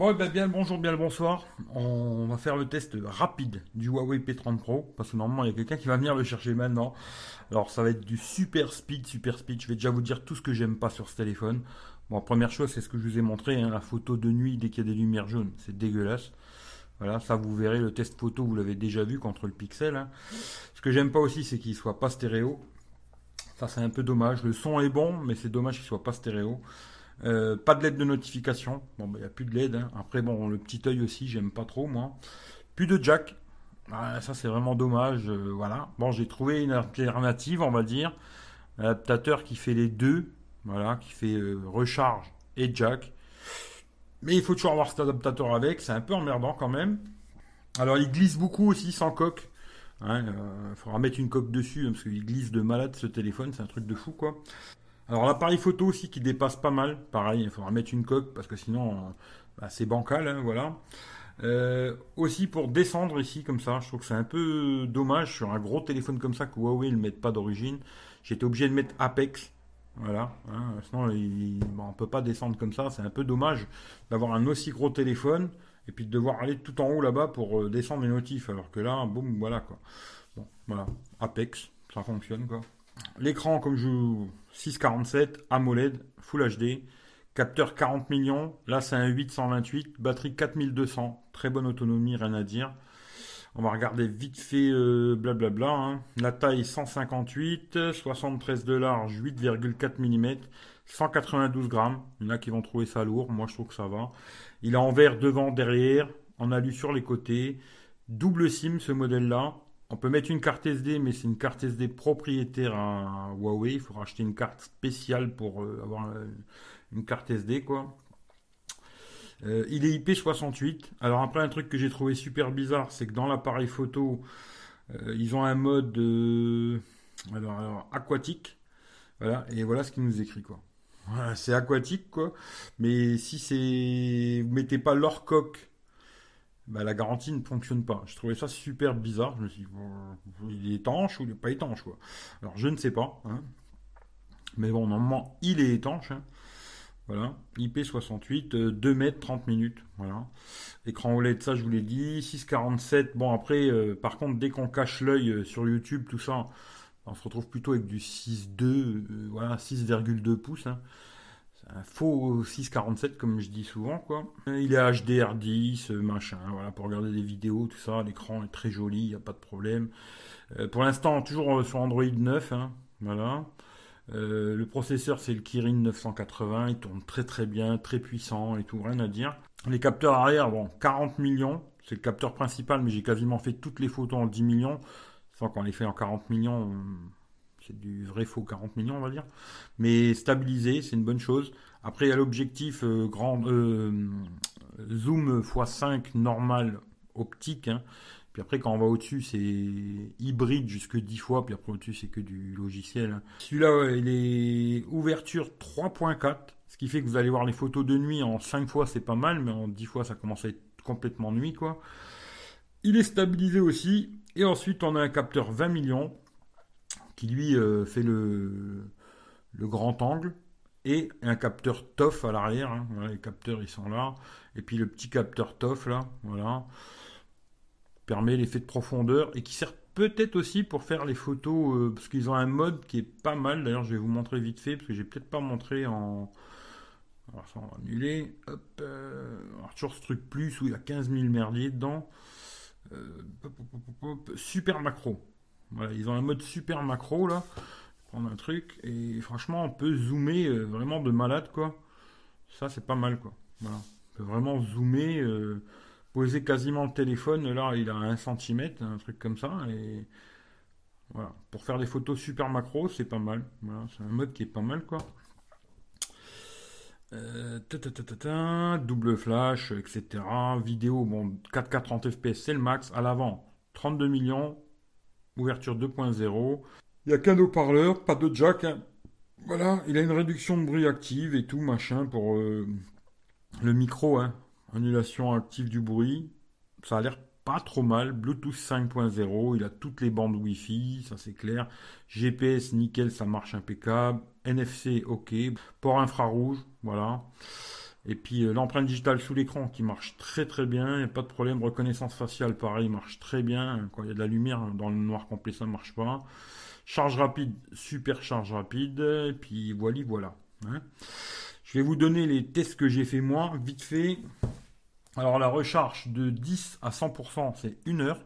Bon, ben bien le bonjour, bien le bonsoir. On va faire le test rapide du Huawei P30 Pro, parce que normalement il y a quelqu'un qui va venir le chercher maintenant. Alors ça va être du super speed, super speed. Je vais déjà vous dire tout ce que j'aime pas sur ce téléphone. Bon, première chose, c'est ce que je vous ai montré, hein, la photo de nuit dès qu'il y a des lumières jaunes, c'est dégueulasse. Voilà, ça vous verrez, le test photo, vous l'avez déjà vu contre le pixel. Hein. Ce que j'aime pas aussi, c'est qu'il soit pas stéréo. Ça, c'est un peu dommage. Le son est bon, mais c'est dommage qu'il soit pas stéréo. Euh, pas de LED de notification. Bon, il bah, n'y a plus de LED. Hein. Après, bon, le petit œil aussi, j'aime pas trop, moi. Plus de jack. Ah, ça, c'est vraiment dommage. Euh, voilà. Bon, j'ai trouvé une alternative, on va dire. Adaptateur qui fait les deux. Voilà, qui fait euh, recharge et jack. Mais il faut toujours avoir cet adaptateur avec. C'est un peu emmerdant quand même. Alors, il glisse beaucoup aussi sans coque. Il hein, faudra mettre une coque dessus hein, parce qu'il glisse de malade ce téléphone, c'est un truc de fou quoi. Alors l'appareil photo aussi qui dépasse pas mal, pareil, il faudra mettre une coque parce que sinon euh, bah, c'est bancal, hein, voilà. Euh, aussi pour descendre ici comme ça, je trouve que c'est un peu dommage sur un gros téléphone comme ça que Huawei ne mette pas d'origine. J'étais obligé de mettre Apex, voilà. Hein, sinon on ne peut pas descendre comme ça, c'est un peu dommage d'avoir un aussi gros téléphone et puis de devoir aller tout en haut là-bas pour euh, descendre les notifs, alors que là, boum, voilà quoi. Bon, voilà, Apex, ça fonctionne quoi. L'écran, comme je 647, AMOLED, Full HD, capteur 40 millions, là c'est un 828, batterie 4200, très bonne autonomie, rien à dire. On va regarder vite fait euh, blablabla. Hein. La taille 158, 73 de large, 8,4 mm, 192 grammes. Il y en a qui vont trouver ça lourd, moi je trouve que ça va. Il est en vert devant, derrière, en alu sur les côtés. Double SIM ce modèle-là. On peut mettre une carte SD, mais c'est une carte SD propriétaire à Huawei. Il faut racheter une carte spéciale pour euh, avoir euh, une carte SD, quoi. Euh, il est IP68. Alors après, un truc que j'ai trouvé super bizarre, c'est que dans l'appareil photo, ils ont un mode alors, aquatique. Voilà, et voilà ce qu'il nous écrit, quoi. C'est aquatique, quoi. Mais si c'est... Vous mettez pas leur coque bah, la garantie ne fonctionne pas. Je trouvais ça super bizarre. Je me suis dit, il est étanche ou il n'est pas étanche quoi. Alors je ne sais pas. Hein. Mais bon, normalement, il est étanche. Hein. Voilà, IP68, 2 mètres 30 minutes. Voilà. Écran OLED, ça je vous l'ai dit. 647. Bon après, euh, par contre, dès qu'on cache l'œil euh, sur YouTube, tout ça, on se retrouve plutôt avec du 6,2, euh, voilà, 6,2 pouces. Hein un faux 647 comme je dis souvent quoi. Il est HDR10, machin, voilà, pour regarder des vidéos, tout ça, l'écran est très joli, il n'y a pas de problème. Euh, pour l'instant, toujours sur Android 9, hein, voilà. Euh, le processeur c'est le Kirin 980, il tourne très très bien, très puissant et tout, rien à dire. Les capteurs arrière, bon, 40 millions, c'est le capteur principal, mais j'ai quasiment fait toutes les photos en 10 millions. Sans qu'on les fait en 40 millions, c'est du vrai faux 40 millions, on va dire. Mais stabilisé, c'est une bonne chose. Après, il y a l'objectif euh, grand euh, zoom x5 normal optique. Hein. Puis après, quand on va au-dessus, c'est hybride jusque 10 fois. Puis après, au-dessus, c'est que du logiciel. Hein. Celui-là, il est ouverture 3.4. Ce qui fait que vous allez voir les photos de nuit en 5 fois, c'est pas mal. Mais en 10 fois, ça commence à être complètement nuit, quoi. Il est stabilisé aussi. Et ensuite, on a un capteur 20 millions qui lui euh, fait le, grand angle et un capteur TOF à l'arrière. Hein. les capteurs ils sont là. Et puis le petit capteur TOF là, voilà, permet l'effet de profondeur et qui sert peut-être aussi pour faire les photos euh, parce qu'ils ont un mode qui est pas mal. D'ailleurs, je vais vous montrer vite fait parce que j'ai peut-être pas montré en. Alors ça on annuler. Hop, euh, ce truc plus où il y a 15 000 merdiers dedans. super macro. Voilà, ils ont un mode super macro là. Prendre un truc et franchement, on peut zoomer euh, vraiment de malade quoi. Ça, c'est pas mal quoi. Voilà. On peut vraiment zoomer, euh, poser quasiment le téléphone. Là, il a un centimètre, un truc comme ça. Et voilà. Pour faire des photos super macro, c'est pas mal. Voilà, c'est un mode qui est pas mal quoi. Euh, double flash, etc. Vidéo, bon, 4K 30 fps, c'est le max. À l'avant, 32 millions ouverture 2.0. Il n'y a qu'un haut-parleur, pas de jack. Hein. Voilà, il a une réduction de bruit active et tout, machin, pour euh, le micro, hein. annulation active du bruit. Ça a l'air pas trop mal. Bluetooth 5.0, il a toutes les bandes Wi-Fi, ça c'est clair. GPS nickel, ça marche impeccable. NFC, ok. Port infrarouge, voilà. Et puis euh, l'empreinte digitale sous l'écran qui marche très très bien, pas de problème. Reconnaissance faciale, pareil, marche très bien. Quand il y a de la lumière, dans le noir complet, ça ne marche pas. Charge rapide, super charge rapide. Et puis voilà, voilà. Hein. Je vais vous donner les tests que j'ai fait moi, vite fait. Alors la recharge de 10 à 100%, c'est une heure.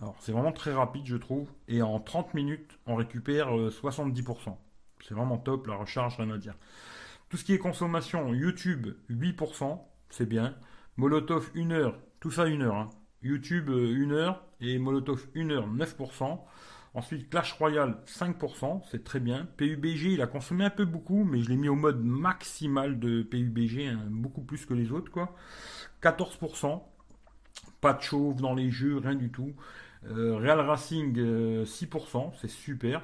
Alors c'est vraiment très rapide, je trouve. Et en 30 minutes, on récupère 70%. Euh, c'est vraiment top, la recharge, rien à dire. Tout ce qui est consommation, YouTube 8%, c'est bien. Molotov 1 heure, tout ça 1 heure. Hein. YouTube 1 euh, heure et Molotov 1 heure 9%. Ensuite Clash Royale 5%, c'est très bien. PUBG, il a consommé un peu beaucoup, mais je l'ai mis au mode maximal de PUBG, hein, beaucoup plus que les autres quoi. 14%, pas de chauve dans les jeux, rien du tout. Euh, Real Racing 6%, euh, c'est super.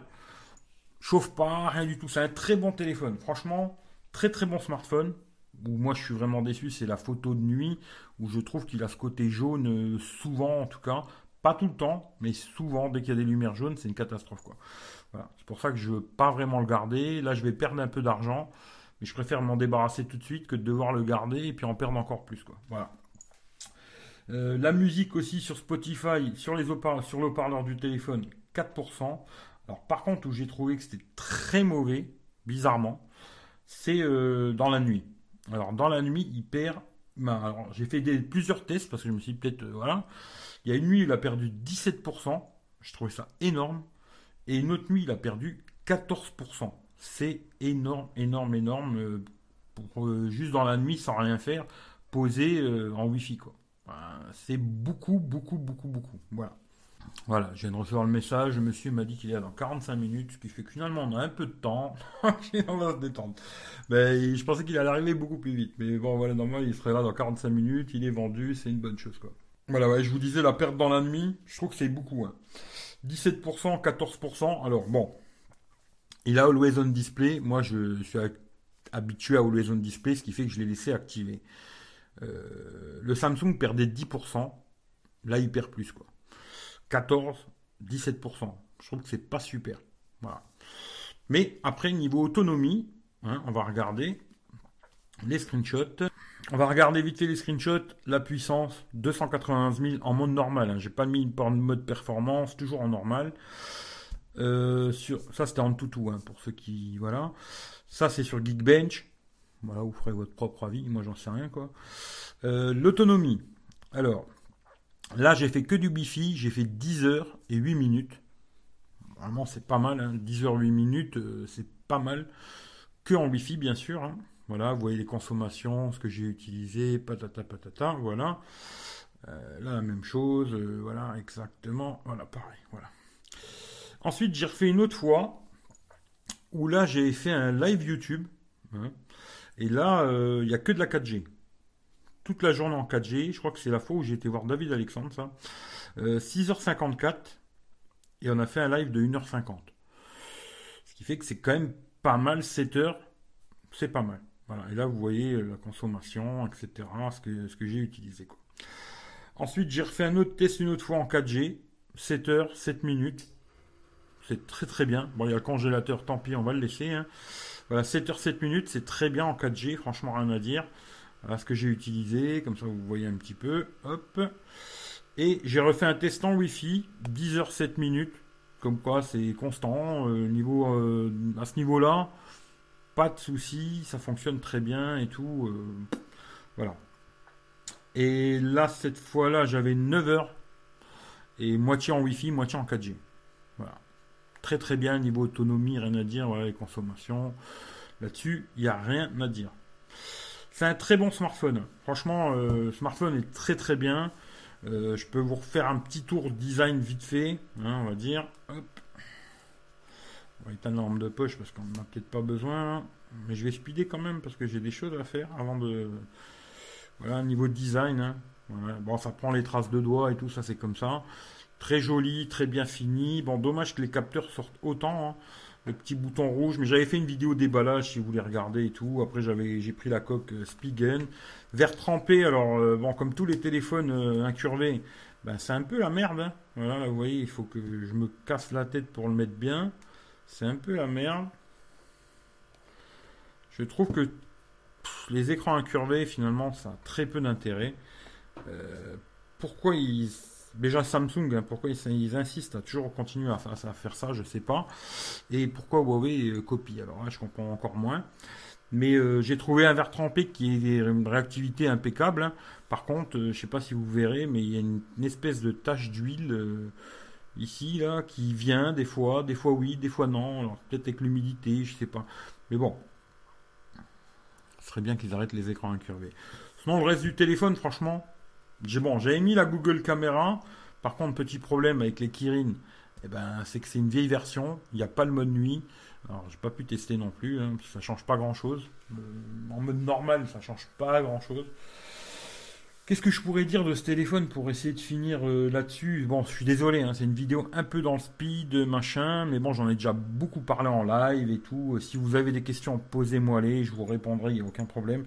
Chauffe pas, rien du tout. C'est un très bon téléphone. Franchement, Très très bon smartphone. Où moi je suis vraiment déçu, c'est la photo de nuit, où je trouve qu'il a ce côté jaune, euh, souvent en tout cas. Pas tout le temps, mais souvent, dès qu'il y a des lumières jaunes, c'est une catastrophe. quoi. C'est pour ça que je veux pas vraiment le garder. Là, je vais perdre un peu d'argent, mais je préfère m'en débarrasser tout de suite que de devoir le garder et puis en perdre encore plus. Voilà. Euh, la musique aussi sur Spotify, sur les sur le parleur du téléphone, 4%. Alors par contre, où j'ai trouvé que c'était très mauvais, bizarrement, c'est euh, dans la nuit. Alors dans la nuit, il perd. Ben, j'ai fait plusieurs tests parce que je me suis dit peut-être euh, voilà. Il y a une nuit, il a perdu 17%. Je trouvais ça énorme. Et une autre nuit, il a perdu 14%. C'est énorme, énorme, énorme. Euh, juste dans la nuit, sans rien faire, poser en Wi-Fi c'est beaucoup, beaucoup, beaucoup, beaucoup. Voilà. Voilà, je viens de recevoir le message. Le monsieur m'a dit qu'il est là dans 45 minutes, ce qui fait que finalement on a un peu de temps. on va se détendre. Mais je pensais qu'il allait arriver beaucoup plus vite. Mais bon, voilà, normalement il serait là dans 45 minutes. Il est vendu, c'est une bonne chose quoi. Voilà, je vous disais la perte dans la nuit, je trouve que c'est beaucoup. 17%, hein. 14%. Alors bon, il a Always On Display. Moi, je suis habitué à Always On Display, ce qui fait que je l'ai laissé activer. Euh, le Samsung perdait 10%. Là, il perd plus quoi. 14, 17%. Je trouve que c'est pas super. Mais après, niveau autonomie, hein, on va regarder les screenshots. On va regarder vite fait les screenshots. La puissance, 291 000 en mode normal. Hein. J'ai pas mis en mode performance, toujours en normal. Euh, sur, ça, c'était en tout tout, hein, pour ceux qui. Voilà. Ça, c'est sur Geekbench. Voilà, vous ferez votre propre avis. Moi, j'en sais rien, quoi. Euh, l'autonomie. Alors, Là, j'ai fait que du Bifi, j'ai fait 10 heures et 8 minutes. Vraiment, c'est pas mal, 10 hein. heures 8 minutes, euh, c'est pas mal. Que en Wi-Fi, bien sûr. Hein. Voilà, vous voyez les consommations, ce que j'ai utilisé, patata patata, voilà. Euh, là, la même chose, euh, voilà, exactement, voilà, pareil, voilà. Ensuite, j'ai refait une autre fois, où là, j'ai fait un live YouTube. Hein. et là, il n'y a que de la 4G toute la journée en 4G. Je crois que c'est la fois où j'ai été voir David Alexandre, ça. 6h54. Euh, et on a fait un live de 1h50. Ce qui fait que c'est quand même pas mal, 7 heures. C'est pas mal. Voilà. Et là, vous voyez euh, la consommation, etc. Ce que, ce que j'ai utilisé. Quoi. Ensuite, j'ai refait un autre test une autre fois en 4G. 7 heures, 7 minutes. C'est très très bien. Bon, il y a le congélateur, tant pis, on va le laisser. Hein. Voilà, 7 heures, 7 minutes, c'est très bien en 4G, franchement, rien à dire. Voilà ce que j'ai utilisé, comme ça vous voyez un petit peu. Hop. Et j'ai refait un test en Wi-Fi, 10 h 7 minutes. Comme quoi c'est constant. Euh, niveau, euh, à ce niveau-là, pas de soucis, ça fonctionne très bien et tout. Euh, voilà. Et là, cette fois-là, j'avais 9 heures. Et moitié en Wi-Fi, moitié en 4G. Voilà. Très très bien, niveau autonomie, rien à dire. Voilà, les consommations. Là-dessus, il n'y a rien à dire. C'est un très bon smartphone. Franchement, euh, smartphone est très très bien. Euh, je peux vous refaire un petit tour design vite fait, hein, on va dire. On va éteindre la de poche parce qu'on n'en a peut-être pas besoin. Mais je vais speeder quand même parce que j'ai des choses à faire avant de. Voilà, niveau design. Hein. Bon, ça prend les traces de doigts et tout, ça c'est comme ça. Très joli, très bien fini. Bon, dommage que les capteurs sortent autant. Hein le petit bouton rouge. Mais j'avais fait une vidéo déballage si vous voulez regarder et tout. Après, j'avais, j'ai pris la coque euh, Spigen. Vert trempé, alors, euh, bon, comme tous les téléphones euh, incurvés, ben, c'est un peu la merde. Hein. Voilà, là, vous voyez, il faut que je me casse la tête pour le mettre bien. C'est un peu la merde. Je trouve que les écrans incurvés, finalement, ça a très peu d'intérêt. Pourquoi ils. Déjà Samsung, hein, pourquoi ils, insistent à toujours continuer à, faire ça, je sais pas. Et pourquoi Huawei euh, copie? Alors là, je comprends encore moins. Mais euh, j'ai trouvé un verre trempé qui est une réactivité impeccable. Hein. Par contre, je sais pas si vous verrez, mais il y a une, espèce de tache d'huile ici là qui vient des fois, des fois oui, des fois non. Alors peut-être avec l'humidité, je sais pas. Mais bon, ce serait bien qu'ils arrêtent les écrans incurvés. Sinon, le reste du téléphone, franchement, j'ai bon, j'avais mis la Google Caméra. Par contre, petit problème avec les Kirin, eh ben, c'est que c'est une vieille version. Il n'y a pas le mode nuit. Alors, j'ai pas pu tester non plus. Hein, ça change pas grand chose. Euh, en mode normal, ça change pas grand chose. Qu'est-ce que je pourrais dire de ce téléphone pour essayer de finir euh, là-dessus? Bon, je suis désolé, hein, c'est une vidéo un peu dans le speed, machin, mais bon, j'en ai déjà beaucoup parlé en live et tout. Euh, si vous avez des questions, posez-moi les, je vous répondrai, il n'y a aucun problème.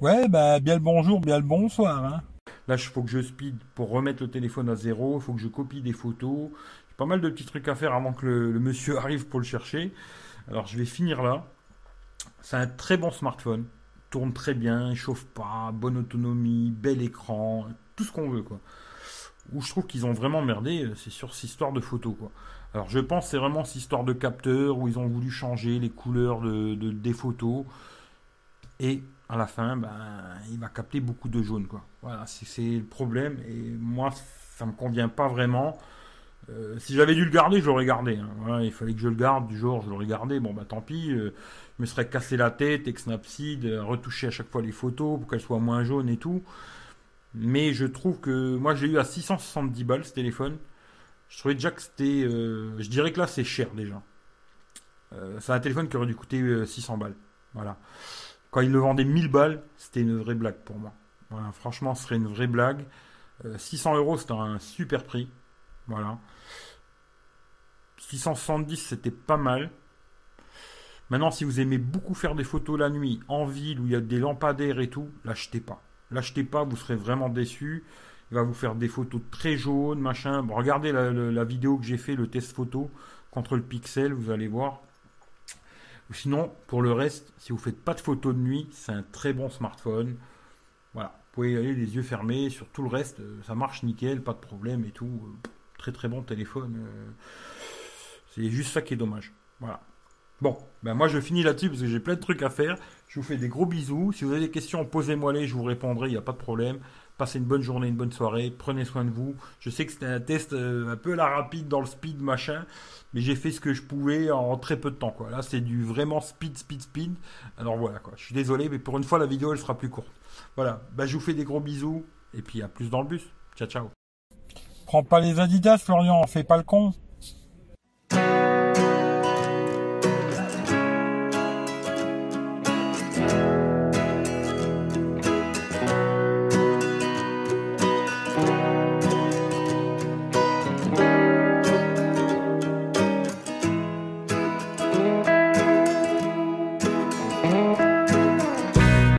Ouais, bah, bien le bonjour, bien le bonsoir. Hein. Là, il faut que je speed pour remettre le téléphone à zéro, il faut que je copie des photos. J'ai pas mal de petits trucs à faire avant que le monsieur arrive pour le chercher. Alors, je vais finir là. C'est un très bon smartphone tourne très bien, chauffe pas, bonne autonomie, bel écran, tout ce qu'on veut quoi. Où je trouve qu'ils ont vraiment merdé, c'est sur cette histoire de photo quoi. Alors je pense c'est vraiment cette histoire de capteur où ils ont voulu changer les couleurs de, des photos et à la fin ben, il va capter beaucoup de jaune quoi. Voilà c'est le problème et moi ça me convient pas vraiment. Euh, si j'avais dû le garder, je l'aurais gardé. Hein. il fallait que je le garde du jour, je l'aurais gardé. Bon, bah tant pis. Euh, je me serais cassé la tête avec Snapseed, euh, retoucher à chaque fois les photos pour qu'elles soient moins jaunes et tout. Mais je trouve que moi, j'ai eu à 670 balles ce téléphone. Je trouvais déjà que c'était. je dirais que là, c'est cher déjà. c'est un téléphone qui aurait dû coûter 600 balles. Voilà. Quand il le vendait 1000 balles, c'était une vraie blague pour moi. Franchement, ce serait une vraie blague. 600 euros, c'était un super prix. Voilà. 670, c'était pas mal. Maintenant, si vous aimez beaucoup faire des photos la nuit, en ville, où il y a des lampadaires et tout, l'achetez pas. L'achetez pas, vous serez vraiment déçu. Il va vous faire des photos très jaunes, machin. regardez la, vidéo que j'ai fait, le test photo contre le pixel, vous allez voir. Sinon, pour le reste, si vous faites pas de photos de nuit, c'est un très bon smartphone. Voilà, vous pouvez y aller les yeux fermés. Sur tout le reste, euh, ça marche nickel, pas de problème et tout. Euh, très très bon téléphone. Euh, c'est juste ça qui est dommage. Voilà. Bon, ben moi je finis là-dessus parce que j'ai plein de trucs à faire. Je vous fais des gros bisous. Si vous avez des questions, posez-moi les, je vous répondrai, il n'y a pas de problème. Passez une bonne journée, une bonne soirée, prenez soin de vous. Je sais que c'était un test euh, un peu la rapide dans le speed machin, mais j'ai fait ce que je pouvais en très peu de temps. Là c'est du vraiment speed, speed, speed. Alors voilà. Je suis désolé, mais pour une fois la vidéo elle sera plus courte. Voilà, ben, je vous fais des gros bisous et puis à plus dans le bus. Ciao ciao. Prends pas les Adidas, Florian, fais pas le con.